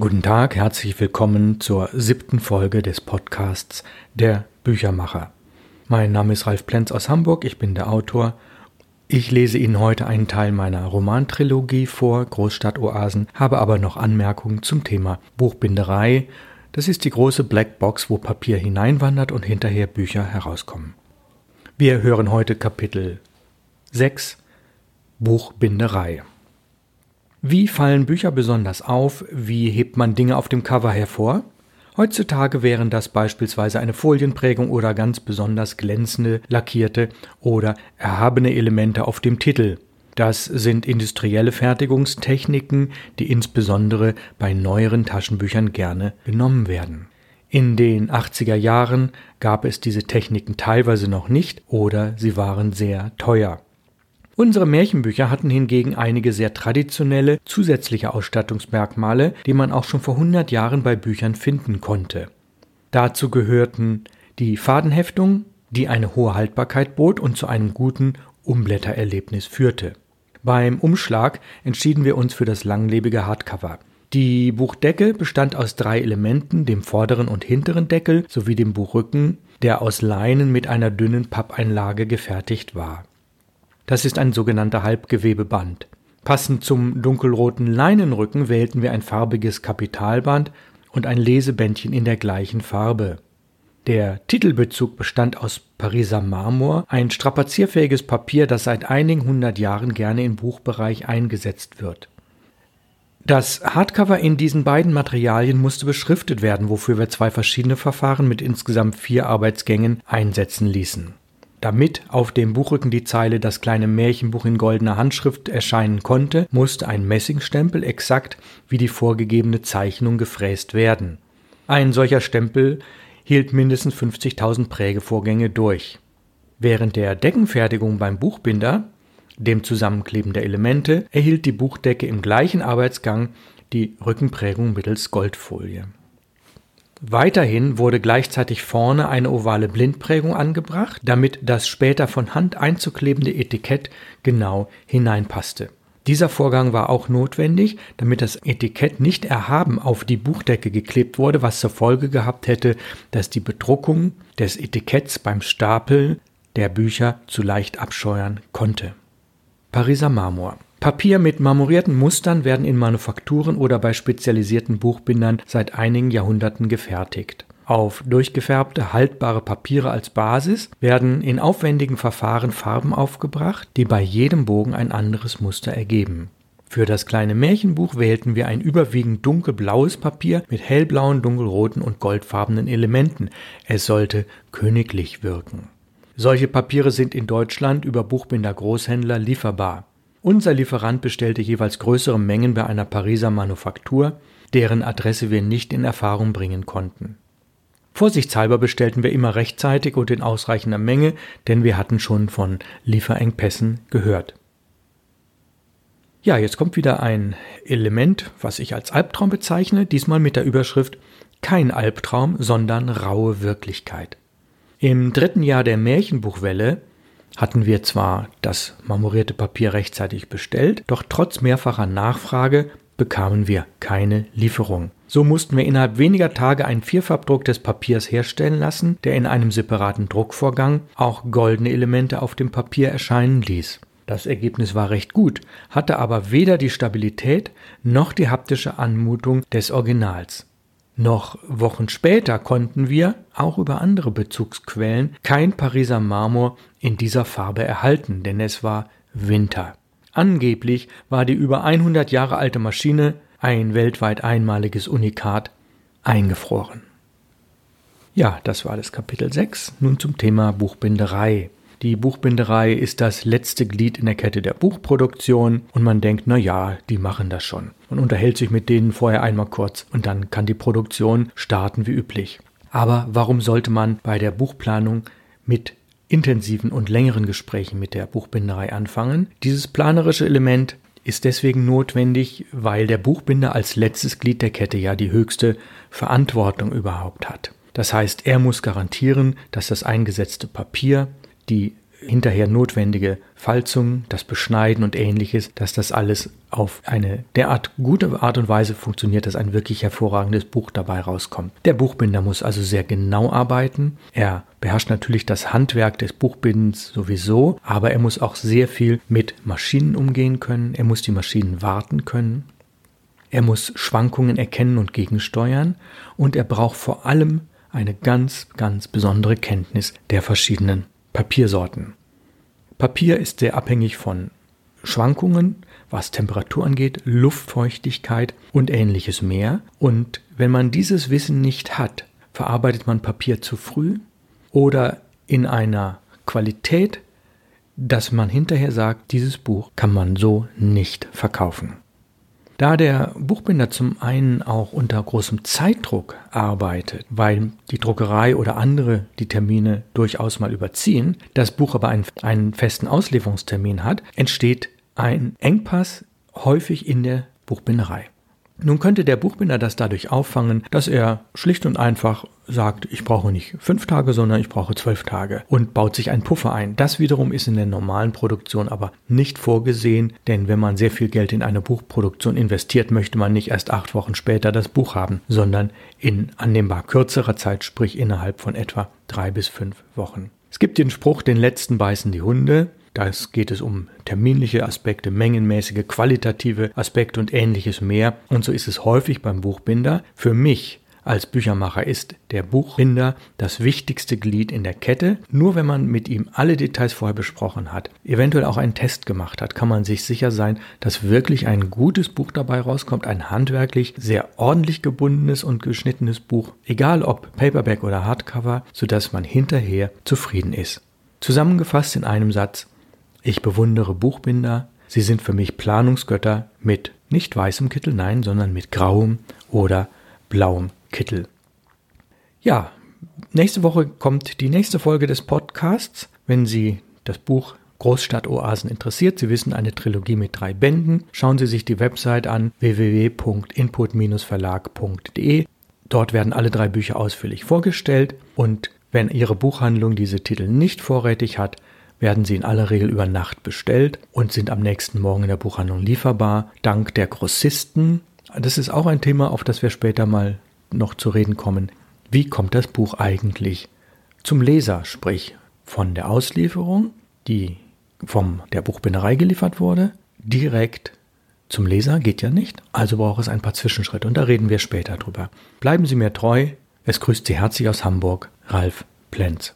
Guten Tag, herzlich willkommen zur siebten Folge des Podcasts Der Büchermacher. Mein Name ist Ralf Plenz aus Hamburg, ich bin der Autor. Ich lese Ihnen heute einen Teil meiner Romantrilogie vor, Großstadtoasen, habe aber noch Anmerkungen zum Thema Buchbinderei. Das ist die große Blackbox, wo Papier hineinwandert und hinterher Bücher herauskommen. Wir hören heute Kapitel 6 Buchbinderei. Wie fallen Bücher besonders auf? Wie hebt man Dinge auf dem Cover hervor? Heutzutage wären das beispielsweise eine Folienprägung oder ganz besonders glänzende, lackierte oder erhabene Elemente auf dem Titel. Das sind industrielle Fertigungstechniken, die insbesondere bei neueren Taschenbüchern gerne genommen werden. In den 80er Jahren gab es diese Techniken teilweise noch nicht oder sie waren sehr teuer. Unsere Märchenbücher hatten hingegen einige sehr traditionelle zusätzliche Ausstattungsmerkmale, die man auch schon vor 100 Jahren bei Büchern finden konnte. Dazu gehörten die Fadenheftung, die eine hohe Haltbarkeit bot und zu einem guten Umblättererlebnis führte. Beim Umschlag entschieden wir uns für das langlebige Hardcover. Die Buchdecke bestand aus drei Elementen, dem vorderen und hinteren Deckel sowie dem Buchrücken, der aus Leinen mit einer dünnen Pappeinlage gefertigt war. Das ist ein sogenannter Halbgewebeband. Passend zum dunkelroten Leinenrücken wählten wir ein farbiges Kapitalband und ein Lesebändchen in der gleichen Farbe. Der Titelbezug bestand aus Pariser Marmor, ein strapazierfähiges Papier, das seit einigen hundert Jahren gerne im Buchbereich eingesetzt wird. Das Hardcover in diesen beiden Materialien musste beschriftet werden, wofür wir zwei verschiedene Verfahren mit insgesamt vier Arbeitsgängen einsetzen ließen. Damit auf dem Buchrücken die Zeile Das kleine Märchenbuch in goldener Handschrift erscheinen konnte, musste ein Messingstempel exakt wie die vorgegebene Zeichnung gefräst werden. Ein solcher Stempel hielt mindestens 50.000 Prägevorgänge durch. Während der Deckenfertigung beim Buchbinder, dem Zusammenkleben der Elemente, erhielt die Buchdecke im gleichen Arbeitsgang die Rückenprägung mittels Goldfolie. Weiterhin wurde gleichzeitig vorne eine ovale Blindprägung angebracht, damit das später von Hand einzuklebende Etikett genau hineinpasste. Dieser Vorgang war auch notwendig, damit das Etikett nicht erhaben auf die Buchdecke geklebt wurde, was zur Folge gehabt hätte, dass die Bedruckung des Etiketts beim Stapeln der Bücher zu leicht abscheuern konnte. Pariser Marmor Papier mit marmorierten Mustern werden in Manufakturen oder bei spezialisierten Buchbindern seit einigen Jahrhunderten gefertigt. Auf durchgefärbte, haltbare Papiere als Basis werden in aufwendigen Verfahren Farben aufgebracht, die bei jedem Bogen ein anderes Muster ergeben. Für das kleine Märchenbuch wählten wir ein überwiegend dunkelblaues Papier mit hellblauen, dunkelroten und goldfarbenen Elementen. Es sollte königlich wirken. Solche Papiere sind in Deutschland über Buchbinder Großhändler lieferbar. Unser Lieferant bestellte jeweils größere Mengen bei einer Pariser Manufaktur, deren Adresse wir nicht in Erfahrung bringen konnten. Vorsichtshalber bestellten wir immer rechtzeitig und in ausreichender Menge, denn wir hatten schon von Lieferengpässen gehört. Ja, jetzt kommt wieder ein Element, was ich als Albtraum bezeichne, diesmal mit der Überschrift Kein Albtraum, sondern raue Wirklichkeit. Im dritten Jahr der Märchenbuchwelle hatten wir zwar das marmorierte Papier rechtzeitig bestellt, doch trotz mehrfacher Nachfrage bekamen wir keine Lieferung. So mussten wir innerhalb weniger Tage einen Vierfarbdruck des Papiers herstellen lassen, der in einem separaten Druckvorgang auch goldene Elemente auf dem Papier erscheinen ließ. Das Ergebnis war recht gut, hatte aber weder die Stabilität noch die haptische Anmutung des Originals. Noch Wochen später konnten wir, auch über andere Bezugsquellen, kein Pariser Marmor in dieser Farbe erhalten, denn es war Winter. Angeblich war die über 100 Jahre alte Maschine, ein weltweit einmaliges Unikat, eingefroren. Ja, das war das Kapitel 6. Nun zum Thema Buchbinderei. Die Buchbinderei ist das letzte Glied in der Kette der Buchproduktion und man denkt, na ja, die machen das schon. Man unterhält sich mit denen vorher einmal kurz und dann kann die Produktion starten wie üblich. Aber warum sollte man bei der Buchplanung mit intensiven und längeren Gesprächen mit der Buchbinderei anfangen? Dieses planerische Element ist deswegen notwendig, weil der Buchbinder als letztes Glied der Kette ja die höchste Verantwortung überhaupt hat. Das heißt, er muss garantieren, dass das eingesetzte Papier die hinterher notwendige Falzung, das Beschneiden und ähnliches, dass das alles auf eine derart gute Art und Weise funktioniert, dass ein wirklich hervorragendes Buch dabei rauskommt. Der Buchbinder muss also sehr genau arbeiten. Er beherrscht natürlich das Handwerk des Buchbindens sowieso, aber er muss auch sehr viel mit Maschinen umgehen können. Er muss die Maschinen warten können. Er muss Schwankungen erkennen und gegensteuern und er braucht vor allem eine ganz, ganz besondere Kenntnis der verschiedenen Papiersorten. Papier ist sehr abhängig von Schwankungen, was Temperatur angeht, Luftfeuchtigkeit und ähnliches mehr. Und wenn man dieses Wissen nicht hat, verarbeitet man Papier zu früh oder in einer Qualität, dass man hinterher sagt, dieses Buch kann man so nicht verkaufen. Da der Buchbinder zum einen auch unter großem Zeitdruck arbeitet, weil die Druckerei oder andere die Termine durchaus mal überziehen, das Buch aber einen, einen festen Auslieferungstermin hat, entsteht ein Engpass häufig in der Buchbinderei. Nun könnte der Buchbinder das dadurch auffangen, dass er schlicht und einfach sagt, ich brauche nicht fünf Tage, sondern ich brauche zwölf Tage und baut sich einen Puffer ein. Das wiederum ist in der normalen Produktion aber nicht vorgesehen, denn wenn man sehr viel Geld in eine Buchproduktion investiert, möchte man nicht erst acht Wochen später das Buch haben, sondern in annehmbar kürzerer Zeit, sprich innerhalb von etwa drei bis fünf Wochen. Es gibt den Spruch, den letzten beißen die Hunde. Da geht es um terminliche Aspekte, mengenmäßige, qualitative Aspekte und ähnliches mehr. Und so ist es häufig beim Buchbinder. Für mich als Büchermacher ist der Buchbinder das wichtigste Glied in der Kette. Nur wenn man mit ihm alle Details vorher besprochen hat, eventuell auch einen Test gemacht hat, kann man sich sicher sein, dass wirklich ein gutes Buch dabei rauskommt, ein handwerklich sehr ordentlich gebundenes und geschnittenes Buch, egal ob Paperback oder Hardcover, sodass man hinterher zufrieden ist. Zusammengefasst in einem Satz, ich bewundere Buchbinder. Sie sind für mich Planungsgötter mit nicht weißem Kittel, nein, sondern mit grauem oder blauem Kittel. Ja, nächste Woche kommt die nächste Folge des Podcasts. Wenn Sie das Buch Großstadtoasen interessiert, Sie wissen, eine Trilogie mit drei Bänden, schauen Sie sich die Website an www.input-verlag.de. Dort werden alle drei Bücher ausführlich vorgestellt und wenn Ihre Buchhandlung diese Titel nicht vorrätig hat, werden sie in aller Regel über Nacht bestellt und sind am nächsten Morgen in der Buchhandlung lieferbar, dank der Grossisten. Das ist auch ein Thema, auf das wir später mal noch zu reden kommen. Wie kommt das Buch eigentlich zum Leser, sprich von der Auslieferung, die von der Buchbinderei geliefert wurde, direkt zum Leser geht ja nicht, also braucht es ein paar Zwischenschritte und da reden wir später drüber. Bleiben Sie mir treu, es grüßt Sie herzlich aus Hamburg, Ralf Plenz.